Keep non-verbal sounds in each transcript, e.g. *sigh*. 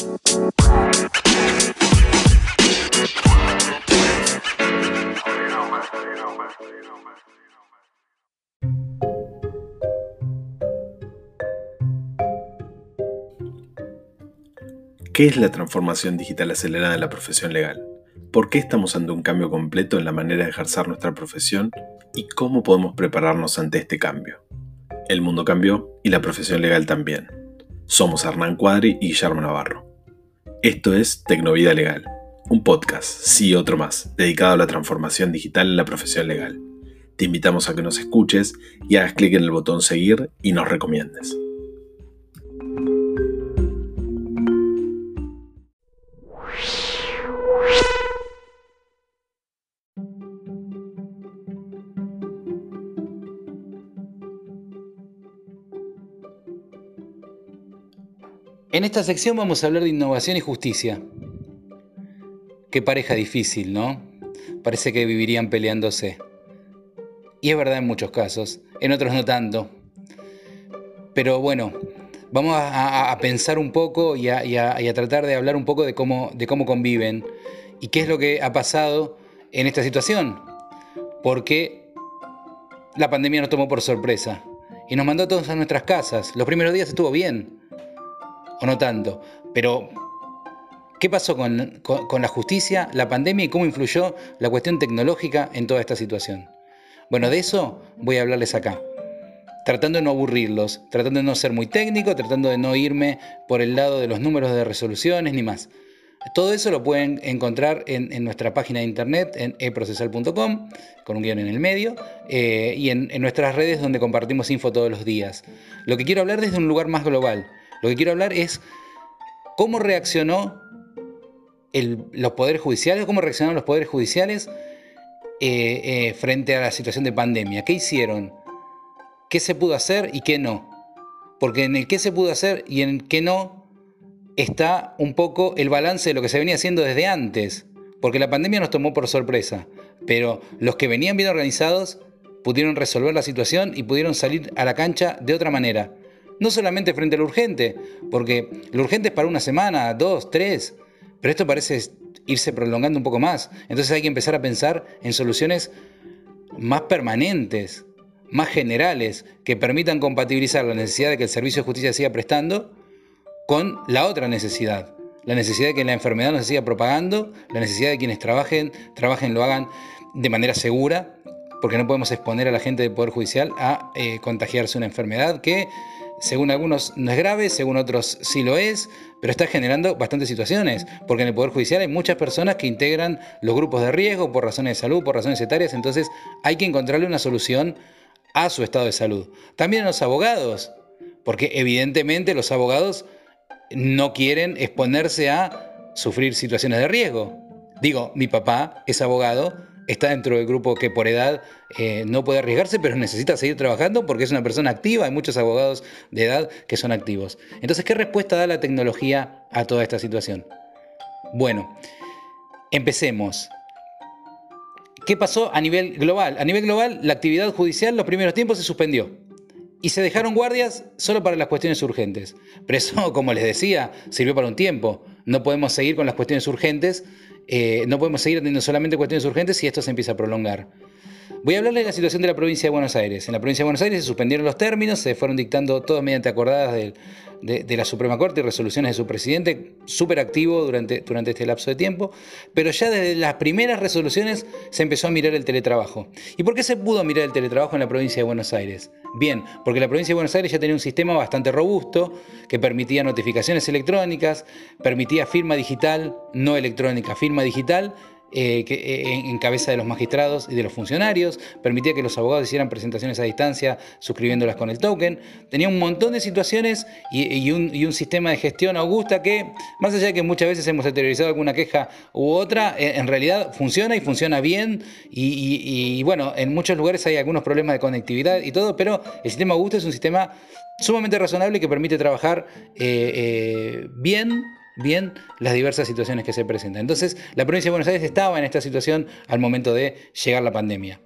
¿Qué es la transformación digital acelerada en la profesión legal? ¿Por qué estamos ante un cambio completo en la manera de ejercer nuestra profesión? ¿Y cómo podemos prepararnos ante este cambio? El mundo cambió y la profesión legal también. Somos Hernán Cuadri y Guillermo Navarro. Esto es Tecnovida Legal, un podcast, sí otro más, dedicado a la transformación digital en la profesión legal. Te invitamos a que nos escuches y hagas clic en el botón seguir y nos recomiendes. En esta sección vamos a hablar de innovación y justicia. Qué pareja difícil, ¿no? Parece que vivirían peleándose. Y es verdad en muchos casos, en otros no tanto. Pero bueno, vamos a, pensar un poco y a, tratar de hablar un poco de cómo, de cómo conviven y qué es lo que ha pasado en esta situación. Porque la pandemia nos tomó por sorpresa y nos mandó a todos a nuestras casas. Los primeros días estuvo bien, o no tanto. Pero, ¿qué pasó con, la justicia, la pandemia y cómo influyó la cuestión tecnológica en toda esta situación? Bueno, de eso voy a hablarles acá. Tratando de no aburrirlos, tratando de no ser muy técnico, tratando de no irme por el lado de los números de resoluciones ni más. Todo eso lo pueden encontrar en, nuestra página de internet, en eprocesal.com, con un guion en el medio, eh, y en, en, nuestras redes donde compartimos info todos los días. Lo que quiero hablar desde un lugar más global, lo que quiero hablar es cómo reaccionó los poderes judiciales, cómo reaccionaron los poderes judiciales eh, eh, frente a la situación de pandemia. ¿Qué hicieron? ¿Qué se pudo hacer y qué no? Porque en el qué se pudo hacer y en el qué no está un poco el balance de lo que se venía haciendo desde antes. Porque la pandemia nos tomó por sorpresa, pero los que venían bien organizados pudieron resolver la situación y pudieron salir a la cancha de otra manera no solamente frente a lo urgente, porque lo urgente es para una semana, dos, tres, pero esto parece irse prolongando un poco más. Entonces hay que empezar a pensar en soluciones más permanentes, más generales, que permitan compatibilizar la necesidad de que el servicio de justicia siga prestando con la otra necesidad. La necesidad de que la enfermedad no se siga propagando, la necesidad de quienes trabajen, trabajen, lo hagan de manera segura, porque no podemos exponer a la gente del Poder Judicial a eh, contagiarse una enfermedad que según algunos no es grave, según otros sí lo es, pero está generando bastantes situaciones, porque en el Poder Judicial hay muchas personas que integran los grupos de riesgo por razones de salud, por razones etarias, entonces hay que encontrarle una solución a su estado de salud. También a los abogados, porque evidentemente los abogados no quieren exponerse a sufrir situaciones de riesgo. Digo, mi papá es abogado, está dentro del grupo que por edad eh, no puede arriesgarse, pero necesita seguir trabajando porque es una persona activa. Hay muchos abogados de edad que son activos. Entonces, ¿qué respuesta da la tecnología a toda esta situación? Bueno, empecemos. ¿Qué pasó a nivel global? A nivel global, la actividad judicial los primeros tiempos se suspendió y se dejaron guardias solo para las cuestiones urgentes. Pero eso, *laughs* como les decía, sirvió para un tiempo. No podemos seguir con las cuestiones urgentes eh, no podemos seguir atendiendo solamente cuestiones urgentes si esto se empieza a prolongar. Voy a hablarle de la situación de la provincia de Buenos Aires. En la provincia de Buenos Aires se suspendieron los términos, se fueron dictando todos mediante acordadas de, la Suprema Corte y resoluciones de su presidente, súper activo durante, durante este lapso de tiempo, pero ya desde las primeras resoluciones se empezó a mirar el teletrabajo. ¿Y por qué se pudo mirar el teletrabajo en la provincia de Buenos Aires? Bien, porque la provincia de Buenos Aires ya tenía un sistema bastante robusto que permitía notificaciones electrónicas, permitía firma digital, no electrónica, firma digital, eh, eh, en cabeza de los magistrados y de los funcionarios, permitía que los abogados hicieran presentaciones a distancia suscribiéndolas con el token, tenía un montón de situaciones y, un, sistema de gestión augusta que, más allá de que muchas veces hemos exteriorizado alguna queja u otra, eh, en realidad funciona y funciona bien. Y, bueno, en muchos lugares hay algunos problemas de conectividad y todo, pero el sistema augusta es un sistema sumamente razonable que permite trabajar bien bien las diversas situaciones que se presentan. Entonces, la provincia de Buenos Aires estaba en esta situación al momento de llegar la pandemia.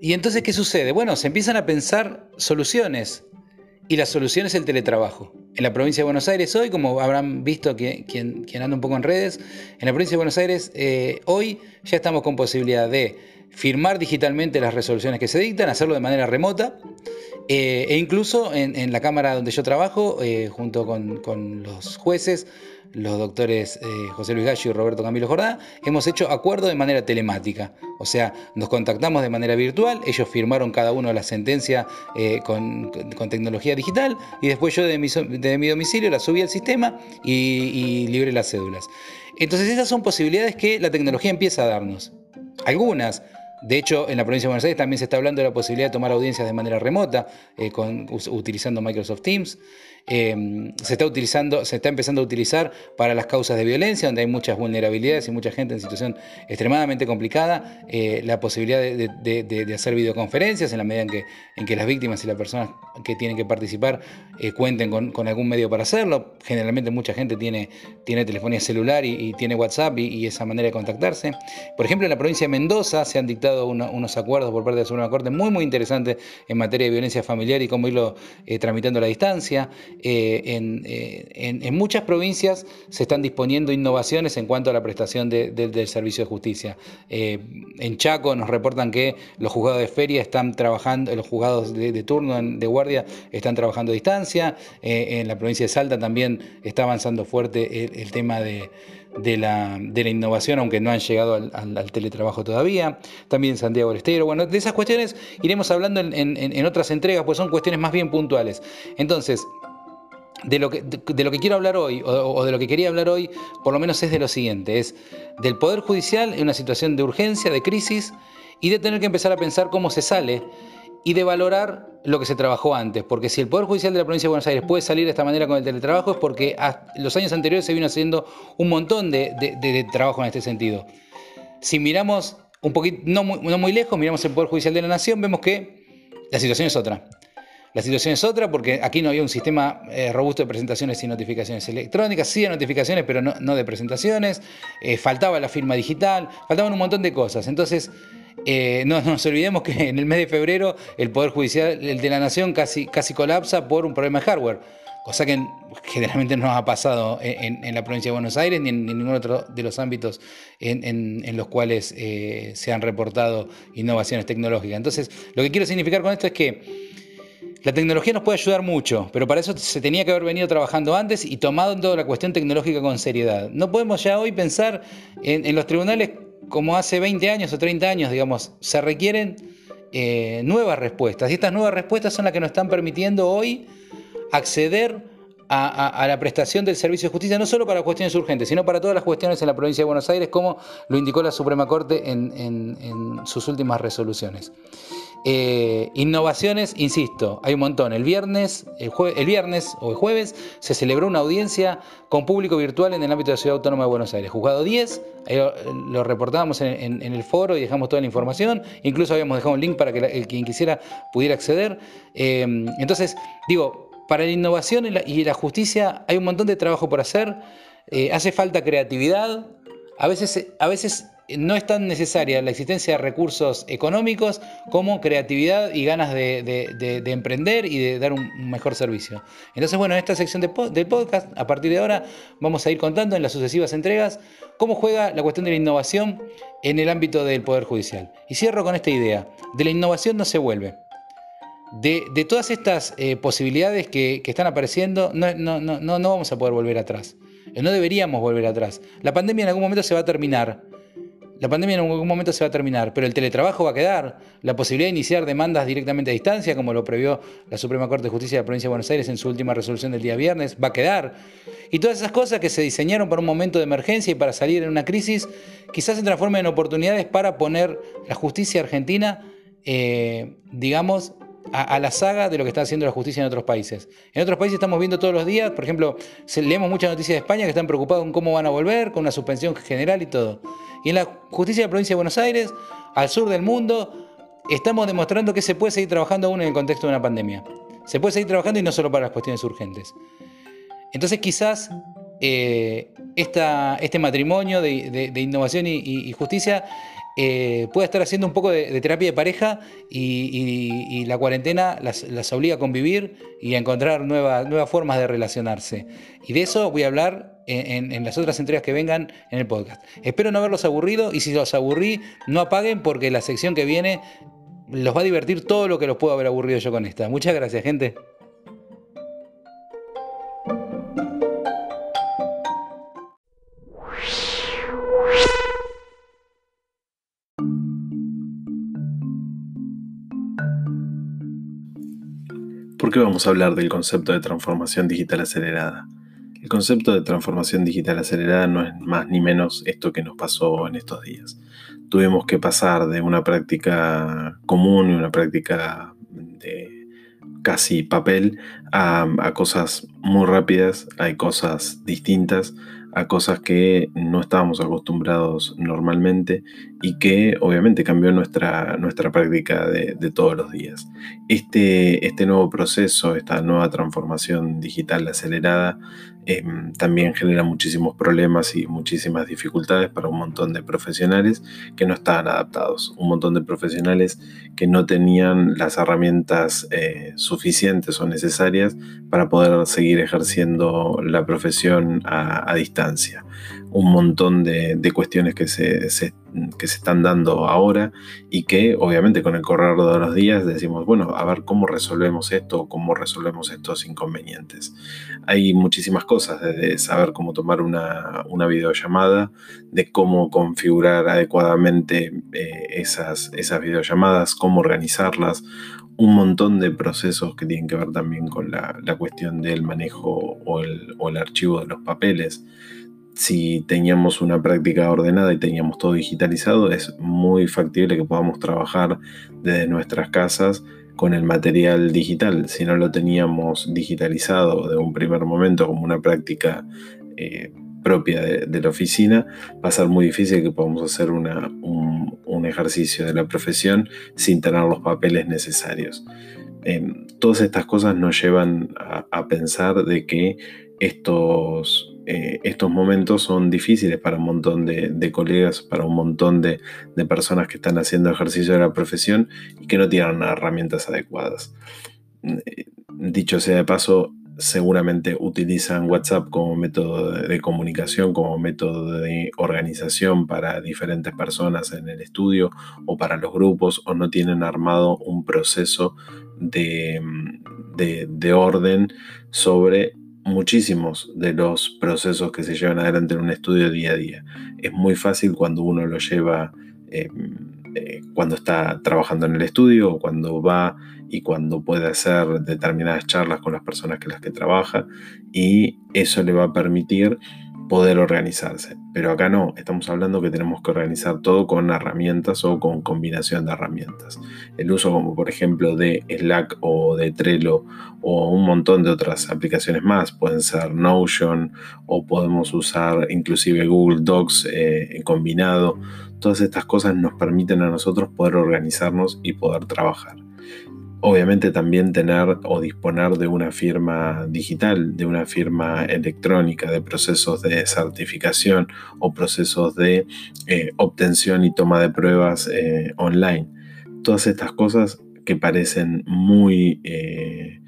¿Y entonces qué sucede? Bueno, se empiezan a pensar soluciones y la solución es el teletrabajo. En la provincia de Buenos Aires hoy, como habrán visto quien, quien, anda un poco en redes, en la provincia de Buenos Aires eh, hoy ya estamos con posibilidad de firmar digitalmente las resoluciones que se dictan, hacerlo de manera remota, eh, e incluso en, la Cámara donde yo trabajo, eh, junto con, con los jueces, los doctores eh, José Luis Gallo y Roberto Camilo Jordá, hemos hecho acuerdo de manera telemática. O sea, nos contactamos de manera virtual, ellos firmaron cada uno la sentencia eh, con, tecnología digital y después yo de mi, domicilio la subí al sistema y, y libré las cédulas. Entonces esas son posibilidades que la tecnología empieza a darnos. Algunas, de hecho, en la provincia de Buenos Aires también se está hablando de la posibilidad de tomar audiencias de manera remota, eh, utilizando Microsoft Teams. Em, se, está utilizando, se está empezando a utilizar para las causas de violencia, donde hay muchas vulnerabilidades y mucha gente en situación extremadamente complicada, eh, la posibilidad de, hacer videoconferencias en la medida en que, en que las víctimas y las personas que tienen que participar eh, cuenten con, algún medio para hacerlo. Generalmente mucha gente tiene, tiene telefonía celular y, tiene WhatsApp y, esa manera de contactarse. Por ejemplo, en la provincia de Mendoza se han dictado unos acuerdos por parte de la Suprema Corte muy, muy interesantes en materia de violencia familiar y cómo irlo eh, tramitando a la distancia. Eh, eh, en, muchas provincias se están disponiendo innovaciones en cuanto a la prestación del servicio de justicia. Eh, en Chaco nos reportan que los juzgados de feria están trabajando, los juzgados de, turno, de guardia, están trabajando a distancia. en la provincia de Salta también está avanzando fuerte el, tema de, la, innovación, aunque no han llegado al, teletrabajo todavía. También Santiago del Estero. Bueno, de esas cuestiones iremos hablando en, otras entregas, pues son cuestiones más bien puntuales. Entonces, de lo, que, de, lo que quiero hablar hoy, o, de lo que quería hablar hoy, por lo menos es de lo siguiente, es del Poder Judicial en una situación de urgencia, de crisis, y de tener que empezar a pensar cómo se sale y de valorar lo que se trabajó antes, porque si el Poder Judicial de la Provincia de Buenos Aires puede salir de esta manera con el teletrabajo es porque los años anteriores se vino haciendo un montón de, trabajo en este sentido. Si miramos un poquito, no no muy lejos, miramos el Poder Judicial de la Nación, vemos que la situación es otra. La situación es otra porque aquí no había un sistema eh, robusto de presentaciones y notificaciones electrónicas, sí de notificaciones, pero no, de presentaciones, eh, faltaba la firma digital, faltaban un montón de cosas. Entonces, eh, no, nos olvidemos que en el mes de febrero el Poder Judicial de la Nación casi, casi colapsa por un problema de hardware, cosa que generalmente no ha pasado en, la provincia de Buenos Aires ni en, ningún otro de los ámbitos en, los cuales se han reportado innovaciones tecnológicas. Entonces, lo que quiero significar con esto es que la tecnología nos puede ayudar mucho, pero para eso se tenía que haber venido trabajando antes y tomado toda la cuestión tecnológica con seriedad. No podemos ya hoy pensar en, los tribunales como hace 20 años o 30 años, digamos, se requieren eh, nuevas respuestas. Y estas nuevas respuestas son las que nos están permitiendo hoy acceder a, la prestación del servicio de justicia, no solo para cuestiones urgentes, sino para todas las cuestiones en la provincia de Buenos Aires, como lo indicó la Suprema Corte en sus últimas resoluciones. Eh, innovaciones, insisto, hay un montón. El viernes, el, viernes o el jueves se celebró una audiencia con público virtual en el ámbito de la Ciudad Autónoma de Buenos Aires. Juzgado 10, lo, reportábamos en, el foro y dejamos toda la información. Incluso habíamos dejado un link para que quien quisiera pudiera acceder. Eh, entonces, digo, para la innovación y la, justicia hay un montón de trabajo por hacer. Eh, hace falta creatividad. A veces, a veces no es tan necesaria la existencia de recursos económicos como creatividad y ganas de, emprender y de dar un mejor servicio. Entonces, bueno, en esta sección del podcast, a partir de ahora, vamos a ir contando en las sucesivas entregas cómo juega la cuestión de la innovación en el ámbito del Poder Judicial. Y cierro con esta idea, de la innovación no se vuelve. De, todas estas eh, posibilidades que, están apareciendo, no, no, no, no vamos a poder volver atrás. No deberíamos volver atrás. La pandemia en algún momento se va a terminar la pandemia en algún momento se va a terminar, pero el teletrabajo va a quedar. La posibilidad de iniciar demandas directamente a distancia, como lo previó la Suprema Corte de Justicia de la Provincia de Buenos Aires en su última resolución del día viernes, va a quedar. Y todas esas cosas que se diseñaron para un momento de emergencia y para salir en una crisis, quizás se transformen en oportunidades para poner la justicia argentina, eh, digamos, a, la saga de lo que está haciendo la justicia en otros países. En otros países estamos viendo todos los días, por ejemplo, leemos muchas noticias de España que están preocupados en cómo van a volver, con una suspensión general y todo. Y en la justicia de la provincia de Buenos Aires, al sur del mundo, estamos demostrando que se puede seguir trabajando aún en el contexto de una pandemia. Se puede seguir trabajando y no solo para las cuestiones urgentes. Entonces quizás eh, este matrimonio de, innovación y justicia eh, pueda estar haciendo un poco de, terapia de pareja y, la cuarentena las, obliga a convivir y a encontrar nuevas formas de relacionarse. Y de eso voy a hablar en, en, las otras entregas que vengan en el podcast. Espero no haberlos aburrido y si los aburrí, no apaguen porque la sección que viene los va a divertir todo lo que los puedo haber aburrido yo con esta. Muchas gracias, gente. ¿Por qué vamos a hablar del concepto de transformación digital acelerada? El concepto de transformación digital acelerada no es más ni menos esto que nos pasó en estos días. Tuvimos que pasar de una práctica común y una práctica de casi papel a, a cosas muy rápidas, hay cosas distintas a cosas que no estábamos acostumbrados normalmente y que obviamente cambió nuestra, nuestra práctica de, todos los días. Este, este nuevo proceso, esta nueva transformación digital acelerada, em, también genera muchísimos problemas y muchísimas dificultades para un montón de profesionales que no estaban adaptados, un montón de profesionales que no tenían las herramientas eh, suficientes o necesarias para poder seguir ejerciendo la profesión a, a distancia un montón de, cuestiones que se, que se están dando ahora y que obviamente con el correr de los días decimos, bueno, a ver cómo resolvemos esto, cómo resolvemos estos inconvenientes. Hay muchísimas cosas, desde saber cómo tomar una, videollamada, de cómo configurar adecuadamente eh, esas, esas videollamadas, cómo organizarlas, un montón de procesos que tienen que ver también con la, cuestión del manejo o el, o el archivo de los papeles si teníamos una práctica ordenada y teníamos todo digitalizado, es muy factible que podamos trabajar desde nuestras casas con el material digital. Si no lo teníamos digitalizado de un primer momento como una práctica eh, propia de, la oficina, va a ser muy difícil que podamos hacer un, ejercicio de la profesión sin tener los papeles necesarios. Em, todas estas cosas nos llevan a pensar de que estos eh, estos momentos son difíciles para un montón de, colegas, para un montón de, personas que están haciendo ejercicio de la profesión y que no tienen herramientas adecuadas. Eh, dicho sea de paso, seguramente utilizan WhatsApp como método de, comunicación, como método de organización para diferentes personas en el estudio o para los grupos, o no tienen armado un proceso de, de orden sobre muchísimos de los procesos que se llevan adelante en un estudio día a día. Es muy fácil cuando uno lo lleva, em, eh, cuando está trabajando en el estudio o cuando va y cuando puede hacer determinadas charlas con las personas que las que trabaja y eso le va a permitir poder organizarse. Pero acá no, estamos hablando que tenemos que organizar todo con herramientas o con combinación de herramientas. El uso como por ejemplo de Slack o de Trello o un montón de otras aplicaciones más, pueden ser Notion o podemos usar inclusive Google Docs eh, combinado. Todas estas cosas nos permiten a nosotros poder organizarnos y poder trabajar obviamente también tener o disponer de una firma digital, de una firma electrónica, de procesos de certificación o procesos de eh, obtención y toma de pruebas eh, online. Todas estas cosas que parecen muy, eh,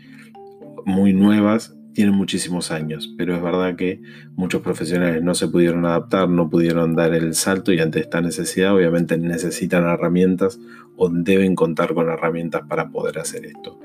muy nuevas tienen muchísimos años, pero es verdad que muchos profesionales no se pudieron adaptar, no pudieron dar el salto y ante esta necesidad obviamente necesitan herramientas o deben contar con herramientas para poder hacer esto.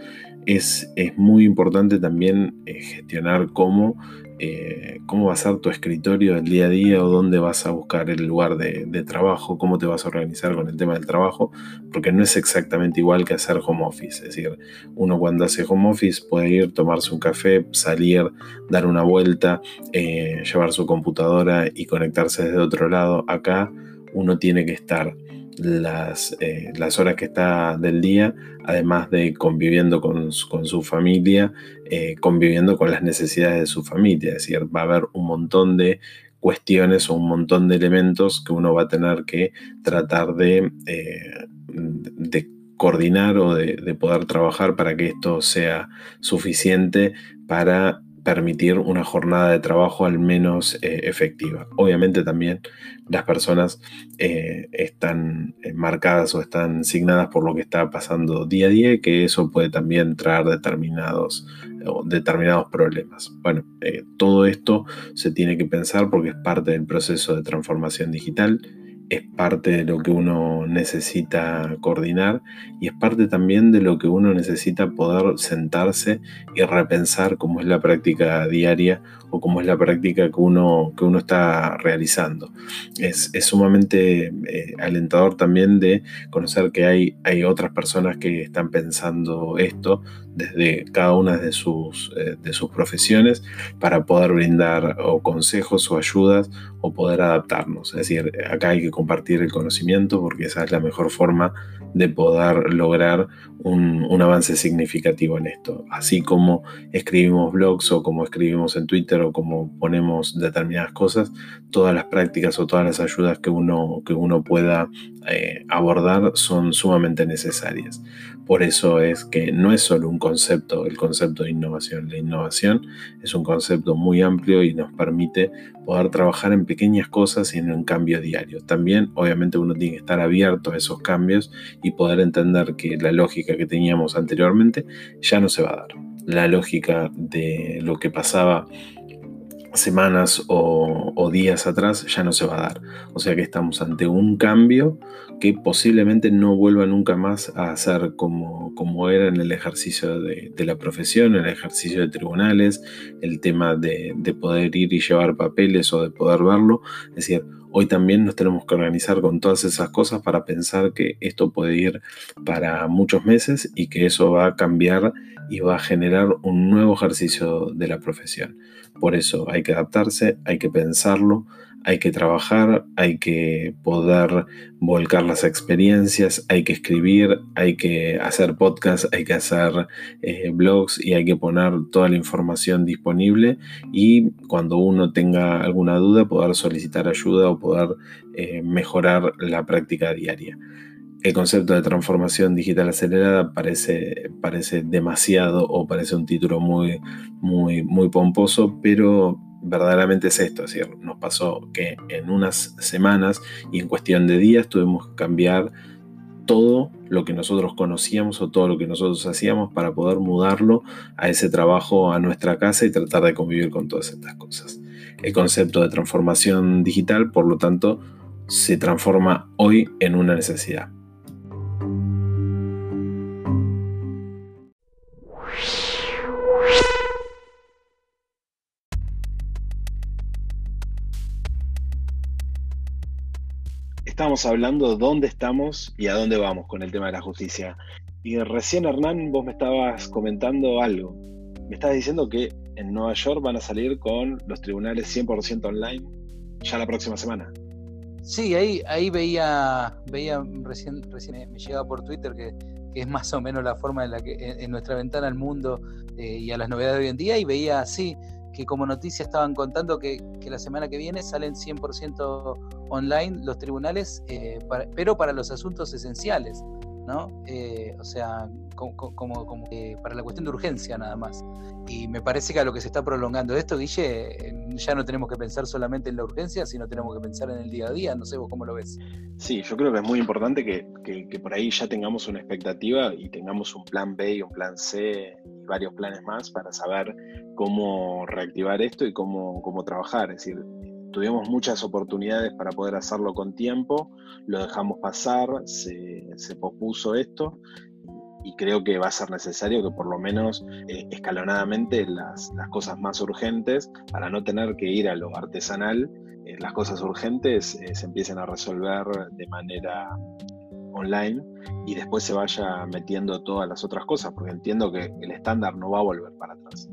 Es, es muy importante también eh, gestionar cómo eh, cómo va a ser tu escritorio el día a día o dónde vas a buscar el lugar de, trabajo, cómo te vas a organizar con el tema del trabajo, porque no es exactamente igual que hacer home office. Es decir, uno cuando hace home office puede ir, tomarse un café, salir, dar una vuelta, eh, llevar su computadora y conectarse desde otro lado. Acá uno tiene que estar las, eh, las horas que está del día, además de conviviendo con, su familia, eh, conviviendo con las necesidades de su familia. Es decir, va a haber un montón de cuestiones o un montón de elementos que uno va a tener que tratar de, eh, de coordinar o de, de poder trabajar para que esto sea suficiente para permitir una jornada de trabajo al menos eh, efectiva. Obviamente también las personas eh, están marcadas o están signadas por lo que está pasando día a día, que eso puede también traer determinados, determinados problemas. Bueno, todo esto se tiene que pensar porque es parte del proceso de transformación digital es parte de lo que uno necesita coordinar y es parte también de lo que uno necesita poder sentarse y repensar cómo es la práctica diaria o cómo es la práctica que uno, que uno está realizando. Es, sumamente eh, alentador también de conocer que hay, hay otras personas que están pensando esto desde cada una de sus, eh, de sus profesiones para poder brindar o consejos o ayudas o poder adaptarnos. Es decir, acá hay que compartir el conocimiento porque esa es la mejor forma de poder lograr un, un avance significativo en esto. Así como escribimos blogs o como escribimos en Twitter o como ponemos determinadas cosas, todas las prácticas o todas las ayudas que uno, que uno pueda eh, abordar son sumamente necesarias. Por eso es que no es solo un concepto, el concepto de innovación. La innovación es un concepto muy amplio y nos permite poder trabajar en pequeñas cosas y en un cambio diario. También, obviamente, uno tiene que estar abierto a esos cambios y poder entender que la lógica que teníamos anteriormente ya no se va a dar. La lógica de lo que pasaba semanas o, días atrás ya no se va a dar. O sea que estamos ante un cambio que posiblemente no vuelva nunca más a ser como, como era en el ejercicio de, la profesión, el ejercicio de tribunales, el tema de, de poder ir y llevar papeles o de poder verlo. Es decir, hoy también nos tenemos que organizar con todas esas cosas para pensar que esto puede ir para muchos meses y que eso va a cambiar y va a generar un nuevo ejercicio de la profesión. Por eso hay que adaptarse, hay que pensarlo, hay que trabajar, hay que poder volcar las experiencias, hay que escribir, hay que hacer podcasts, hay que hacer eh, blogs y hay que poner toda la información disponible y cuando uno tenga alguna duda poder solicitar ayuda o poder eh, mejorar la práctica diaria. El concepto de transformación digital acelerada parece, demasiado o parece un título muy, muy pomposo, pero verdaderamente es esto, es decir, nos pasó que en unas semanas y en cuestión de días tuvimos que cambiar todo lo que nosotros conocíamos o todo lo que nosotros hacíamos para poder mudarlo a ese trabajo, a nuestra casa y tratar de convivir con todas estas cosas. El concepto de transformación digital, por lo tanto, se transforma hoy en una necesidad. Estamos hablando de dónde estamos y a dónde vamos con el tema de la justicia. Y recién, Hernán, vos me estabas comentando algo. Me estabas diciendo que en Nueva York van a salir con los tribunales 100% online ya la próxima semana. Sí, ahí, ahí veía, veía recién, recién me llegaba por Twitter que, es más o menos la forma en la que en, nuestra ventana al mundo eh, y a las novedades de hoy en día, y veía, sí, que como noticia estaban contando que, la semana que viene salen 100% online los tribunales, eh, pero para los asuntos esenciales, ¿no? Eh, o sea, como, como, para la cuestión de urgencia nada más. Y me parece que a lo que se está prolongando esto, Guille, ya no tenemos que pensar solamente en la urgencia, sino tenemos que pensar en el día a día. No sé vos cómo lo ves. Sí, yo creo que es muy importante que, que por ahí ya tengamos una expectativa y tengamos un plan B y un plan C y varios planes más para saber cómo reactivar esto y cómo, cómo trabajar. Es decir, tuvimos muchas oportunidades para poder hacerlo con tiempo, lo dejamos pasar, se, pospuso esto y creo que va a ser necesario que por lo menos eh, escalonadamente las, las, cosas más urgentes, para no tener que ir a lo artesanal, eh, las cosas urgentes eh, se empiecen a resolver de manera online y después se vaya metiendo todas las otras cosas, porque entiendo que el estándar no va a volver para atrás.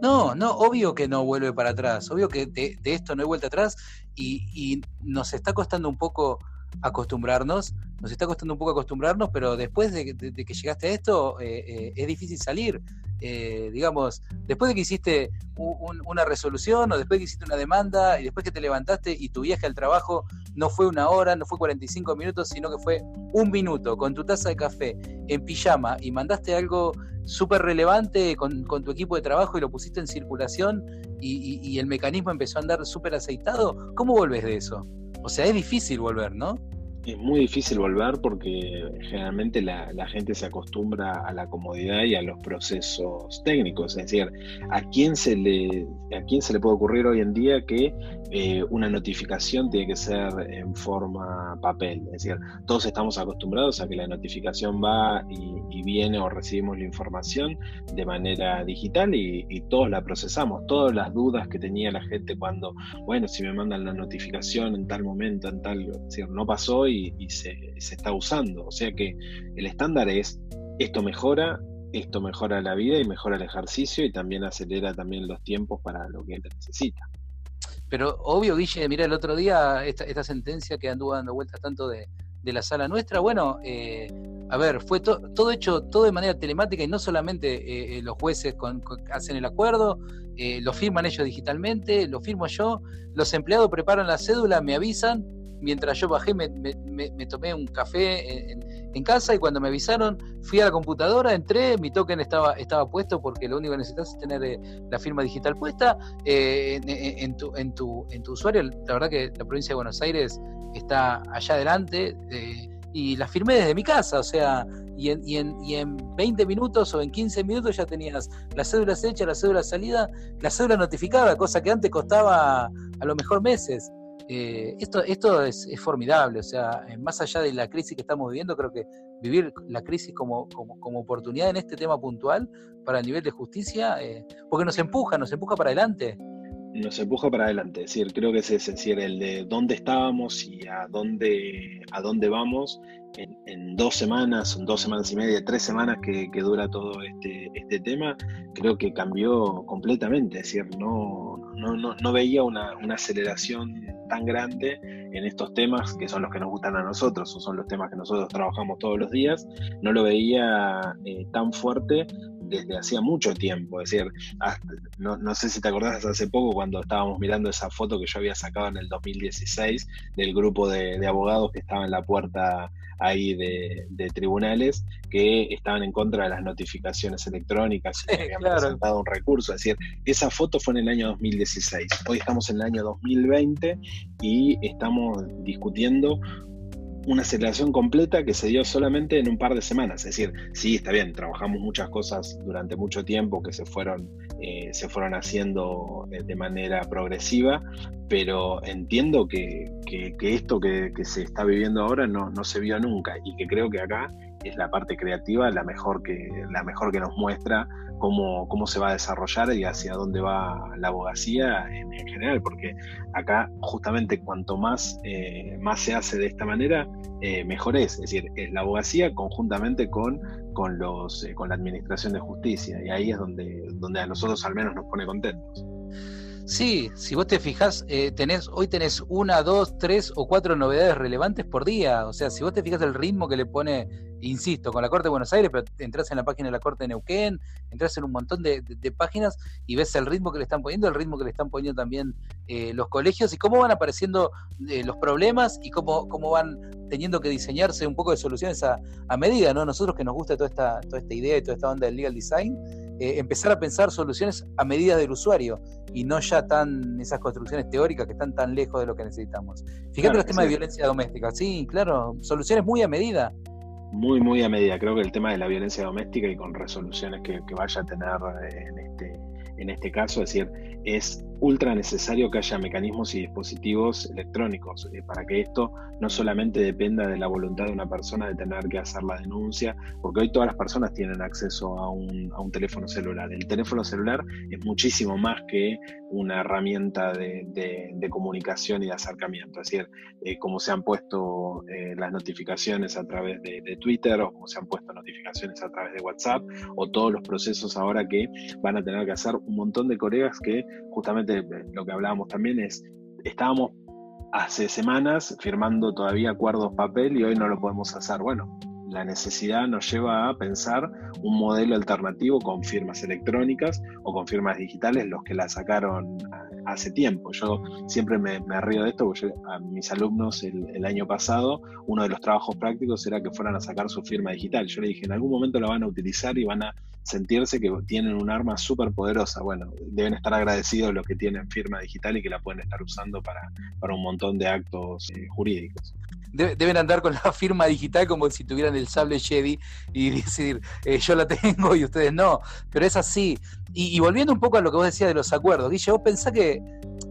No, no, obvio que no vuelve para atrás, obvio que de, esto no hay vuelta atrás y, y, nos está costando un poco acostumbrarnos, nos está costando un poco acostumbrarnos, pero después de, que llegaste a esto eh, eh, es difícil salir. Eh, digamos, después de que hiciste una resolución o después de que hiciste una demanda y después que te levantaste y tu viaje al trabajo no fue una hora, no fue 45 minutos, sino que fue un minuto con tu taza de café en pijama y mandaste algo súper relevante con, tu equipo de trabajo y lo pusiste en circulación y, el mecanismo empezó a andar súper aceitado, ¿cómo volves de eso? O sea, es difícil volver, ¿no? Es muy difícil volver porque generalmente la, gente se acostumbra a la comodidad y a los procesos técnicos. Es decir, ¿a quién se le, a quién se le puede ocurrir hoy en día que eh, una notificación tiene que ser en forma papel? Es decir, todos estamos acostumbrados a que la notificación va y, viene o recibimos la información de manera digital y, todos la procesamos. Todas las dudas que tenía la gente cuando, bueno, si me mandan la notificación en tal momento, en tal, es decir, no pasó y y, se, está usando. O sea que el estándar es esto mejora, esto mejora la vida y mejora el ejercicio y también acelera también los tiempos para lo que necesita. Pero obvio, Guille, mira el otro día esta, sentencia que anduvo dando vueltas tanto de, la sala nuestra, bueno, eh, a ver, fue todo hecho todo de manera telemática y no solamente eh, eh, los jueces hacen el acuerdo, lo firman ellos digitalmente, lo firmo yo, los empleados preparan la cédula, me avisan, mientras yo bajé me, tomé un café en, casa y cuando me avisaron fui a la computadora, entré, mi token estaba, estaba puesto porque lo único que necesitas es tener eh, la firma digital puesta eh, en, tu, en, tu, en tu usuario. La verdad que la provincia de Buenos Aires está allá adelante. Eh, y la firmé desde mi casa, o sea, y en, y, en, y en 20 minutos o en 15 minutos ya tenías la cédula hecha, la cédula salida, la cédula notificada, cosa que antes costaba a lo mejor meses. Eh, esto esto es, formidable, o sea, eh, más allá de la crisis que estamos viviendo, creo que vivir la crisis como, como, oportunidad en este tema puntual para el nivel de justicia, eh, porque nos empuja, nos empuja para adelante. Nos empuja para adelante, es decir, creo que ese es decir, el de dónde estábamos y a dónde, a dónde vamos en, dos semanas, dos semanas y media, tres semanas que, dura todo este, este tema, creo que cambió completamente, es decir, no, no, no, veía una, una aceleración tan grande en estos temas que son los que nos gustan a nosotros, o son los temas que nosotros trabajamos todos los días, no lo veía eh, tan fuerte desde hacía mucho tiempo. Es decir, no, sé si te acordás hace poco cuando estábamos mirando esa foto que yo había sacado en el 2016 del grupo de, abogados que estaba en la puerta ahí de, tribunales que estaban en contra de las notificaciones electrónicas y *laughs* habían presentado un recurso. Es decir, esa foto fue en el año 2016. Hoy estamos en el año 2020 y estamos discutiendo una aceleración completa que se dio solamente en un par de semanas. Es decir, sí, está bien, trabajamos muchas cosas durante mucho tiempo que se fueron, eh, se fueron haciendo de manera progresiva, pero entiendo que, esto que, se está viviendo ahora no, no se vio nunca y que creo que acá es la parte creativa la mejor que, la mejor que nos muestra cómo, cómo se va a desarrollar y hacia dónde va la abogacía en, general, porque acá justamente cuanto más, eh, más se hace de esta manera, eh, mejor es. Es decir, es la abogacía conjuntamente con, con, los, eh, con la administración de justicia, y ahí es donde, donde a nosotros al menos nos pone contentos. Sí, si vos te fijas, eh, tenés, hoy tenés una, dos, tres o cuatro novedades relevantes por día. O sea, si vos te fijas el ritmo que le pone, insisto, con la Corte de Buenos Aires, pero entras en la página de la Corte de Neuquén, entras en un montón de, páginas y ves el ritmo que le están poniendo, el ritmo que le están poniendo también eh, los colegios y cómo van apareciendo eh, los problemas y cómo, cómo van teniendo que diseñarse un poco de soluciones a, a medida, ¿no? Nosotros que nos gusta toda esta, toda esta idea y toda esta onda del legal design, eh, empezar a pensar soluciones a medida del usuario y no ya tan esas construcciones teóricas que están tan lejos de lo que necesitamos. Fíjate los temas de violencia doméstica, sí, claro, soluciones muy a medida. Muy, muy a medida. Creo que el tema de la violencia doméstica y con resoluciones que, que vaya a tener en este, en este caso, es decir, es ultra necesario que haya mecanismos y dispositivos electrónicos eh, para que esto no solamente dependa de la voluntad de una persona de tener que hacer la denuncia, porque hoy todas las personas tienen acceso a un, teléfono celular. El teléfono celular es muchísimo más que una herramienta de, de, comunicación y de acercamiento. Es decir, eh, como se han puesto eh, las notificaciones a través de, de Twitter o como se han puesto notificaciones a través de WhatsApp o todos los procesos ahora que van a tener que hacer un montón de colegas que justamente lo que hablábamos también es, estábamos hace semanas firmando todavía acuerdos papel y hoy no lo podemos hacer. Bueno, la necesidad nos lleva a pensar un modelo alternativo con firmas electrónicas o con firmas digitales, los que la sacaron hace tiempo. Yo siempre me, río de esto, porque a mis alumnos el, año pasado, uno de los trabajos prácticos era que fueran a sacar su firma digital. Yo le dije, en algún momento la van a utilizar y van a sentirse que tienen un arma súper poderosa. Bueno, deben estar agradecidos los que tienen firma digital y que la pueden estar usando para, para un montón de actos eh, jurídicos deben andar con la *laughs* firma digital como si tuvieran el sable Jedi y *laughs* decir, eh, yo la tengo y ustedes no. Pero es así. Y, volviendo un poco a lo que vos decías de los acuerdos, Guille, vos pensás que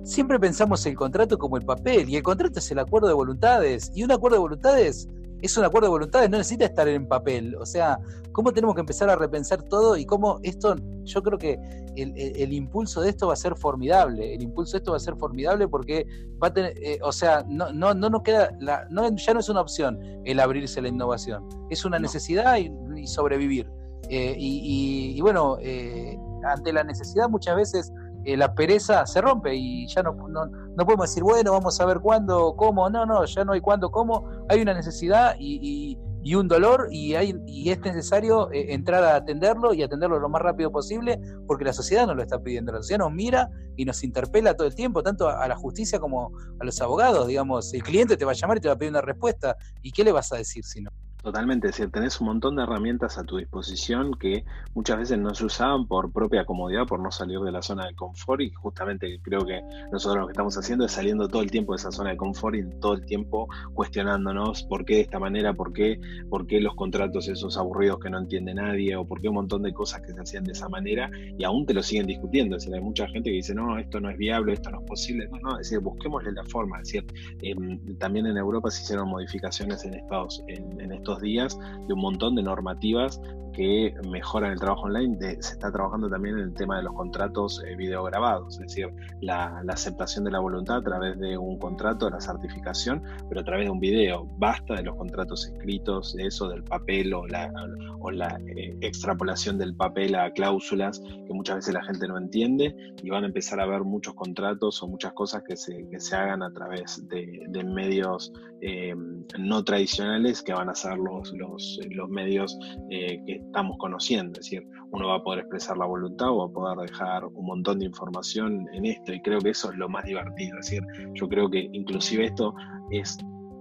siempre pensamos el contrato como el papel, y el contrato es el acuerdo de voluntades, y un acuerdo de voluntades es un acuerdo de voluntades, no necesita estar en papel. O sea, ¿cómo tenemos que empezar a repensar todo y cómo esto, yo creo que el, impulso de esto va a ser formidable. El impulso de esto va a ser formidable porque va a tener, eh, o sea, no, no, no nos queda, la, no, ya no es una opción el abrirse a la innovación, es una necesidad y, sobrevivir. Eh, y, bueno, eh, ante la necesidad muchas veces la pereza se rompe y ya no, no, podemos decir, bueno, vamos a ver cuándo, cómo, no, no, ya no hay cuándo, cómo, hay una necesidad y, y un dolor y, hay, y es necesario eh, entrar a atenderlo y atenderlo lo más rápido posible porque la sociedad nos lo está pidiendo. La sociedad nos mira y nos interpela todo el tiempo, tanto a, la justicia como a los abogados. Digamos, el cliente te va a llamar y te va a pedir una respuesta. ¿Y qué le vas a decir si no? Totalmente, es decir, tenés un montón de herramientas a tu disposición que muchas veces no se usaban por propia comodidad, por no salir de la zona de confort y justamente creo que nosotros lo que estamos haciendo es saliendo todo el tiempo de esa zona de confort y todo el tiempo cuestionándonos por qué de esta manera, por qué, por qué los contratos esos aburridos que no entiende nadie o por qué un montón de cosas que se hacían de esa manera y aún te lo siguen discutiendo. Es decir, hay mucha gente que dice, no, esto no es viable, esto no es posible. No, no, es decir, busquémosle la forma. Es decir, em, también en Europa se hicieron modificaciones en, Estados, en, en estos días de un montón de normativas que mejoran el trabajo online. se está trabajando también en el tema de los contratos eh, videograbados, es decir, la, aceptación de la voluntad a través de un contrato, la certificación, pero a través de un video. Basta de los contratos escritos, de eso, del papel o la, eh, extrapolación del papel a cláusulas que muchas veces la gente no entiende y van a empezar a ver muchos contratos o muchas cosas que se, que se hagan a través de, de medios eh, no tradicionales que van a ser los, los, medios que estamos conociendo, es decir, uno va a poder expresar la voluntad o va a poder dejar un montón de información en esto y creo que eso es lo más divertido, es decir, yo creo que inclusive esto es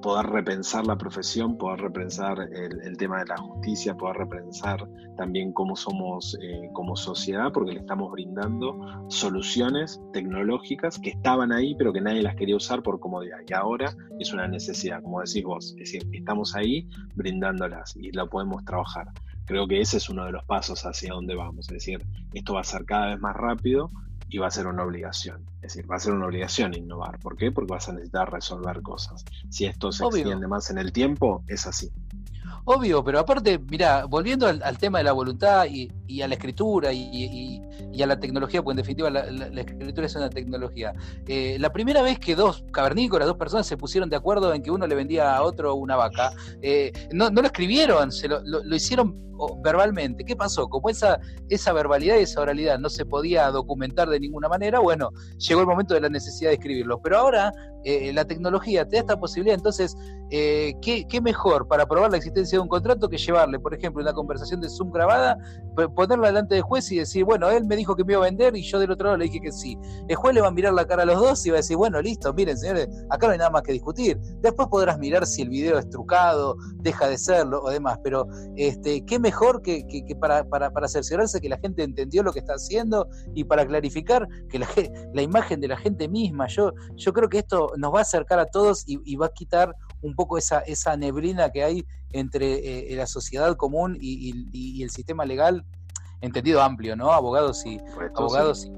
poder repensar la profesión, poder repensar el, tema de la justicia, poder repensar también cómo somos eh, como sociedad, porque le estamos brindando soluciones tecnológicas que estaban ahí, pero que nadie las quería usar por comodidad. Y ahora es una necesidad, como decís vos, es decir, estamos ahí brindándolas y la podemos trabajar. Creo que ese es uno de los pasos hacia donde vamos. Es decir, esto va a ser cada vez más rápido y va a ser una obligación. Es decir, va a ser una obligación innovar. ¿Por qué? Porque vas a necesitar resolver cosas. Si esto se extiende más en el tiempo, es así. Obvio, pero aparte, mira, volviendo al, tema de la voluntad y, a la escritura y, a la tecnología, porque en definitiva la, escritura es una tecnología. Eh, la primera vez que dos cavernícolas, dos personas se pusieron de acuerdo en que uno le vendía a otro una vaca, eh, no, lo escribieron, se lo, hicieron verbalmente. ¿Qué pasó? Como esa, verbalidad y esa oralidad no se podía documentar de ninguna manera, bueno, llegó el momento de la necesidad de escribirlo. Pero ahora eh, la tecnología te da esta posibilidad, entonces, ¿qué, ¿qué mejor para probar la existencia un contrato que llevarle, por ejemplo, una conversación de Zoom grabada, ponerla delante del juez y decir, bueno, él me dijo que me iba a vender y yo del otro lado le dije que sí. El juez le va a mirar la cara a los dos y va a decir, bueno, listo, miren, señores, acá no hay nada más que discutir. Después podrás mirar si el video es trucado, deja de serlo o demás, pero este, qué mejor que, para, para, para, cerciorarse que la gente entendió lo que está haciendo y para clarificar que la, la imagen de la gente misma. Yo, yo creo que esto nos va a acercar a todos y, va a quitar un poco esa, esa neblina que hay entre eh, la sociedad común y, el sistema legal, entendido amplio, ¿no? Abogados y abogados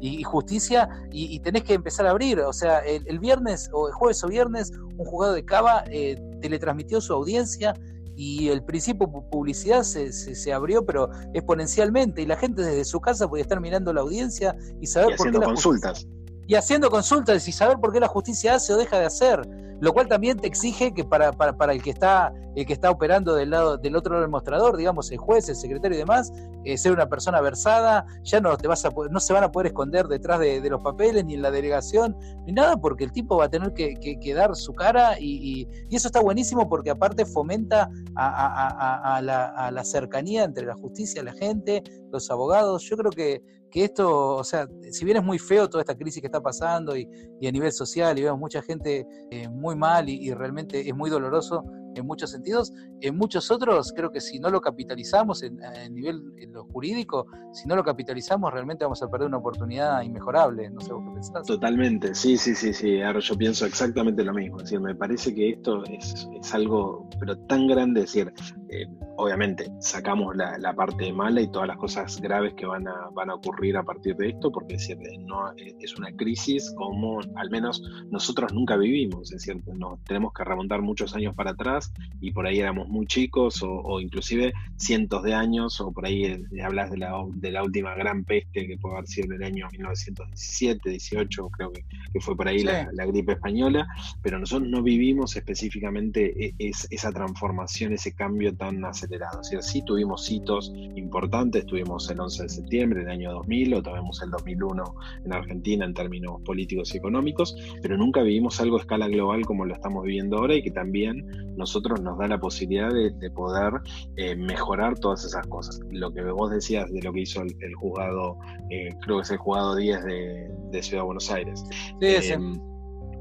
y, justicia, y, tenés que empezar a abrir. O sea, el, viernes, o el jueves o viernes, un juzgado de Cava eh, teletransmitió su audiencia y el principio publicidad se, se, abrió, pero exponencialmente, y la gente desde su casa podía estar mirando la audiencia y saber por qué la consultas y haciendo consultas y saber por qué la justicia hace o deja de hacer, lo cual también te exige que para, para, para el que está el que está operando del lado del otro lado del mostrador, digamos, el juez, el secretario y demás, ser una persona versada, ya no te vas a no se van a poder esconder detrás de, los papeles ni en la delegación ni nada, porque el tipo va a tener que, dar su cara y, eso está buenísimo porque aparte fomenta a, la, cercanía entre la justicia, la gente, los abogados. Yo creo que, que esto, o sea, si bien es muy feo toda esta crisis que está pasando y, a nivel social y vemos mucha gente eh, muy mal y realmente es muy doloroso, en muchos sentidos. En muchos otros, creo que si no lo capitalizamos en, nivel en lo jurídico, si no lo capitalizamos, realmente vamos a perder una oportunidad inmejorable. No sé vos qué pensás. Totalmente, sí, sí, sí, sí. Ahora yo pienso exactamente lo mismo. Es decir, me parece que esto es, es algo, pero tan grande, es decir, eh, obviamente sacamos la, parte mala y todas las cosas graves que van a, van a ocurrir a partir de esto, porque es, no, es una crisis como al menos nosotros nunca vivimos, es decir, nos tenemos que remontar muchos años para atrás y por ahí éramos muy chicos o, inclusive cientos de años o por ahí eh, hablas de la, de la última gran peste que puede haber sido en el año 1917, 18, creo que, fue por ahí la, gripe española, pero nosotros no vivimos específicamente e, esa transformación, ese cambio tan acelerado. O sí tuvimos hitos importantes, tuvimos el 11 de septiembre del año 2000 o tuvimos el 2001 en Argentina en términos políticos y económicos, pero nunca vivimos algo a escala global como lo estamos viviendo ahora y que también nosotros nos da la posibilidad de, poder eh, mejorar todas esas cosas. Lo que vos decías de lo que hizo el, juzgado, eh, creo que es el juzgado 10 de, Ciudad de Buenos Aires. Sí, em,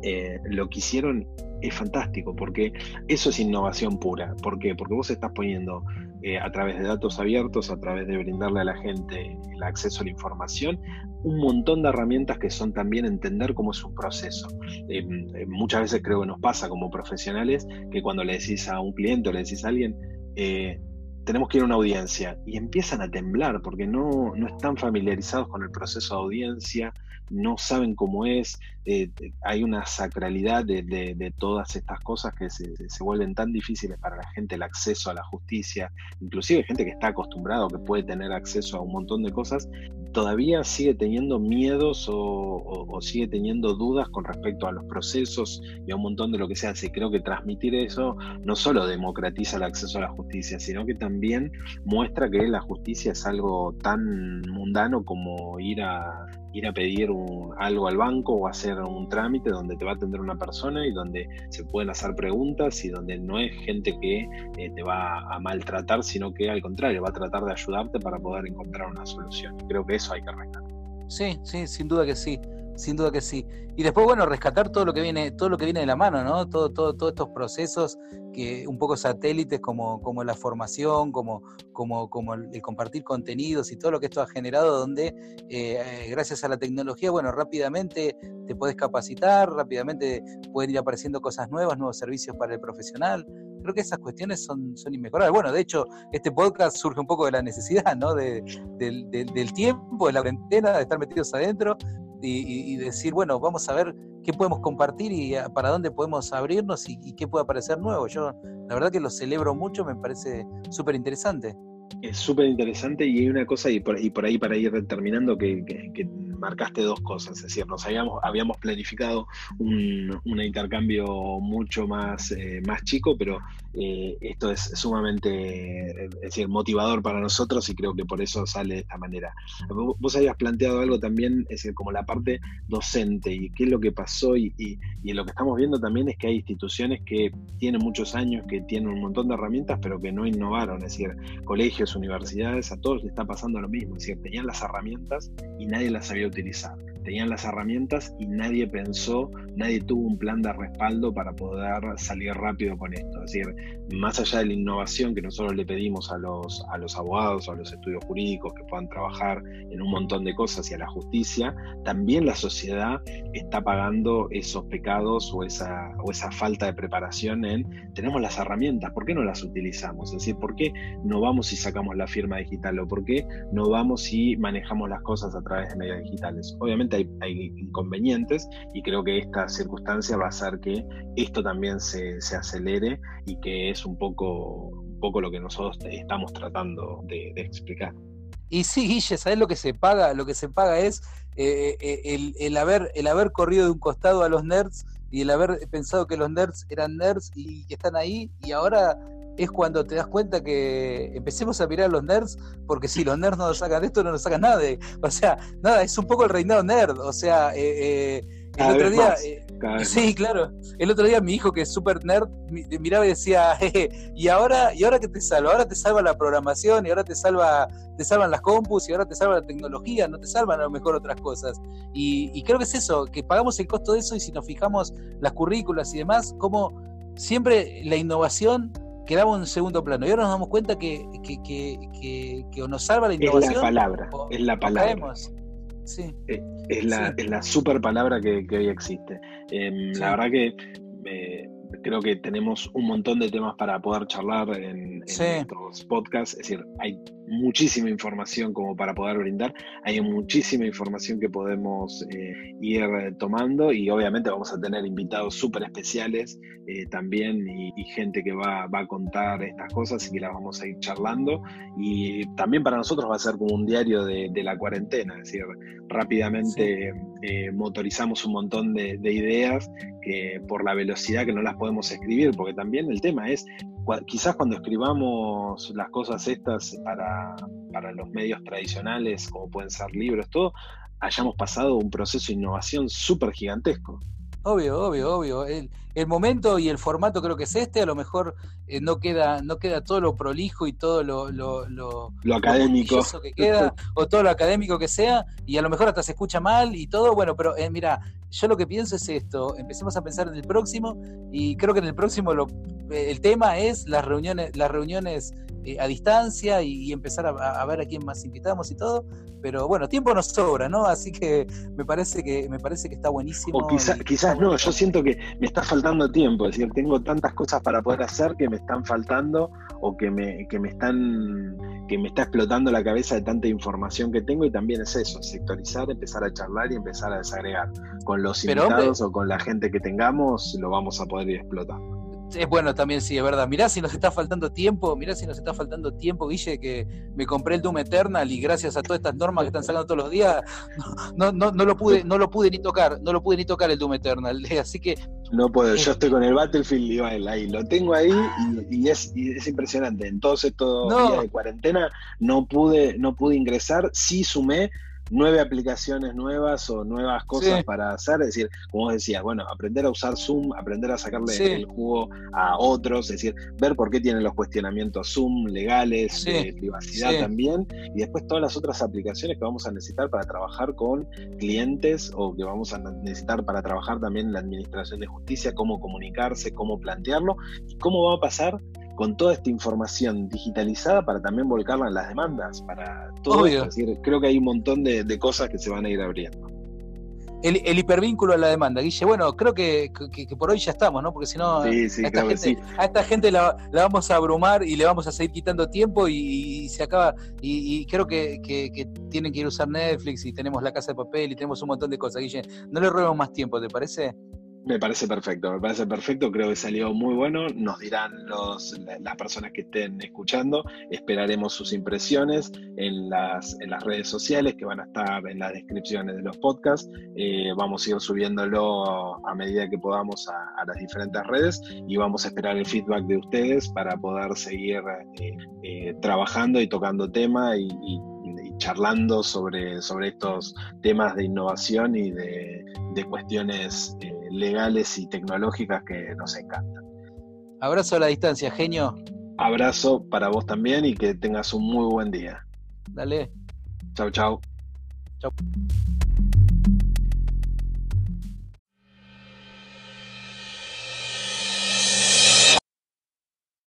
eh, lo que hicieron es fantástico, porque eso es innovación pura. ¿Por qué? Porque vos estás poniendo eh, a través de datos abiertos, a través de brindarle a la gente el acceso a la información, un montón de herramientas que son también entender cómo es un proceso. Eh, eh, muchas veces creo que nos pasa como profesionales que cuando le decís a un cliente o le decís a alguien, tenemos que ir a una audiencia y empiezan a temblar porque no, no están familiarizados con el proceso de audiencia, no saben cómo es, eh, hay una sacralidad de, todas estas cosas que se, vuelven tan difíciles para la gente, el acceso a la justicia, inclusive gente que está acostumbrado, que puede tener acceso a un montón de cosas, todavía sigue teniendo miedos o, sigue teniendo dudas con respecto a los procesos y a un montón de lo que se hace. Creo que transmitir eso no solo democratiza el acceso a la justicia, sino que también muestra que la justicia es algo tan mundano como ir a ir a pedir algo al banco o hacer un trámite donde te va a atender una persona y donde se pueden hacer preguntas y donde no es gente que eh, te va a maltratar, sino que al contrario, va a tratar de ayudarte para poder encontrar una solución. Creo que eso hay que rescatar. Sí, sí, sin duda que sí sin duda que sí. Y después, bueno, rescatar todo lo que viene, todo lo que viene de la mano, ¿no? Todo, todo, todos estos procesos que un poco satélites como, como la formación, como, como, como el, compartir contenidos y todo lo que esto ha generado, donde eh, gracias a la tecnología, bueno, rápidamente te puedes capacitar, rápidamente pueden ir apareciendo cosas nuevas, nuevos servicios para el profesional. Creo que esas cuestiones son, son inmejorables. Bueno, de hecho, este podcast surge un poco de la necesidad, ¿no? De, del, del tiempo, de la cuarentena, de estar metidos adentro, y, decir, bueno, vamos a ver qué podemos compartir y para dónde podemos abrirnos y, qué puede aparecer nuevo. Yo la verdad que lo celebro mucho, me parece súper interesante. Es súper interesante y hay una cosa, y por, por ahí para ir terminando, que, marcaste dos cosas, es decir, nos habíamos, habíamos planificado un, intercambio mucho más, eh, más chico, pero eh, esto es sumamente decir, motivador para nosotros y creo que por eso sale de esta manera. Vos habías planteado algo también, es decir, como la parte docente y qué es lo que pasó y, y, lo que estamos viendo también es que hay instituciones que tienen muchos años, que tienen un montón de herramientas, pero que no innovaron, es decir, colegios, universidades, a todos les está pasando lo mismo, es decir, tenían las herramientas y nadie las sabía utilizar tenían las herramientas y nadie pensó, nadie tuvo un plan de respaldo para poder salir rápido con esto. Es decir, más allá de la innovación que nosotros le pedimos a los, a los abogados a los estudios jurídicos que puedan trabajar en un montón de cosas y a la justicia, también la sociedad está pagando esos pecados o esa, o esa falta de preparación en, tenemos las herramientas, ¿por qué no las utilizamos? Es decir, ¿por qué no vamos y sacamos la firma digital o por qué no vamos y manejamos las cosas a través de medios digitales? Obviamente hay, inconvenientes y creo que esta circunstancia va a hacer que esto también se, acelere y que es un poco, poco lo que nosotros estamos tratando de, explicar. Y sí, Guille, ¿sabes lo que se paga? Lo que se paga es eh, eh, el, haber, el haber corrido de un costado a los nerds y el haber pensado que los nerds eran nerds y que están ahí y ahora es cuando te das cuenta que empecemos a mirar a los nerds, porque si los nerds no nos sacan de esto, no nos sacan nada. De, o sea, nada, es un poco el reinado nerd. O sea, eh, eh, el otro día. Eh, sí, claro. El otro día mi hijo, que es súper nerd, miraba y decía, *laughs* y ahora, y ahora que te salva, ahora te salva la programación, y ahora te salva, te salvan las compus, y ahora te salva la tecnología, no te salvan a lo mejor otras cosas. Y, y creo que es eso, que pagamos el costo de eso, y si nos fijamos las currículas y demás, como siempre la innovación quedaba en segundo plano. Y ahora nos damos cuenta que, que, que, que, nos salva la innovación. Es la palabra, es la palabra. Sí. Eh, es, la, es la super palabra que, hoy existe. Em, la verdad que eh, creo que tenemos un montón de temas para poder charlar en, estos podcasts. Es decir, hay muchísima información como para poder brindar. Hay muchísima información que podemos eh, ir tomando y obviamente vamos a tener invitados súper especiales eh, también y, gente que va, a contar estas cosas y que las vamos a ir charlando. Y también para nosotros va a ser como un diario de, la cuarentena, es decir, rápidamente eh, motorizamos un montón de, de ideas que por la velocidad que no las podemos escribir, porque también el tema es quizás cuando escribamos las cosas estas para, para los medios tradicionales, como pueden ser libros, todo, hayamos pasado un proceso de innovación súper gigantesco. Obvio, obvio, obvio. El, el, momento y el formato creo que es este, a lo mejor eh, no queda no queda todo lo prolijo y todo lo, lo, lo, académico que queda, *laughs* o todo lo académico que sea, y a lo mejor hasta se escucha mal y todo, bueno, pero eh, mira, yo lo que pienso es esto, empecemos a pensar en el próximo, y creo que en el próximo lo, el tema es las reuniones, las reuniones eh, a distancia y, empezar a, ver a quién más invitamos y todo. Pero bueno, tiempo nos sobra, ¿no? Así que me parece que, me parece que está buenísimo. O quizás no, yo siento que me está faltando tiempo, es decir, tengo tantas cosas para poder hacer que me están faltando o que me, que me están que me está explotando la cabeza de tanta información que tengo y también es eso, sectorizar, empezar a charlar y empezar a desagregar. Con los invitados o con la gente que tengamos lo vamos a poder ir explotando. Es bueno también, sí, es verdad. Mirá si nos está faltando tiempo, mirá si nos está faltando tiempo, Guille, que me compré el Doom Eternal y gracias a todas estas normas que están sacando todos los días, *laughs* no, no, no lo pude, no lo pude ni tocar, no lo pude ni tocar el Doom Eternal. *laughs* Así que. No puedo, yo estoy con el Battlefield ahí, lo tengo ahí y, es, es impresionante. En todos estos días de cuarentena no pude, no pude ingresar, sí sumé nueve aplicaciones nuevas o nuevas cosas para hacer. Es decir, como decías, bueno, aprender a usar Zoom, aprender a sacarle el jugo a otros, es decir, ver por qué tienen los cuestionamientos Zoom legales, de privacidad también, y después todas las otras aplicaciones que vamos a necesitar para trabajar con clientes o que vamos a necesitar para trabajar también en la administración de justicia, cómo comunicarse, cómo plantearlo, y cómo va a pasar con toda esta información digitalizada para también volcarla en las demandas, para todo Es decir, creo que hay un montón de, cosas que se van a ir abriendo. El, hipervínculo a la demanda, Guille, bueno, creo que, por hoy ya estamos, ¿no? Porque si no, a, esta gente, la, vamos a abrumar y le vamos a seguir quitando tiempo y, se acaba, y, creo que, tienen que ir a usar Netflix y tenemos la casa de papel y tenemos un montón de cosas, Guille. No le robemos más tiempo, ¿te parece? Me parece perfecto, me parece perfecto, creo que salió muy bueno, nos dirán los, las personas que estén escuchando, esperaremos sus impresiones en las, en las redes sociales que van a estar en las descripciones de los podcasts, eh, vamos a ir subiéndolo a medida que podamos a, las diferentes redes y vamos a esperar el feedback de ustedes para poder seguir eh, eh, trabajando y tocando tema y, charlando sobre, sobre estos temas de innovación y de, de cuestiones legales y tecnológicas que nos encantan. Abrazo a la distancia, genio. Abrazo para vos también y que tengas un muy buen día. Dale. Chau, chau. Chau.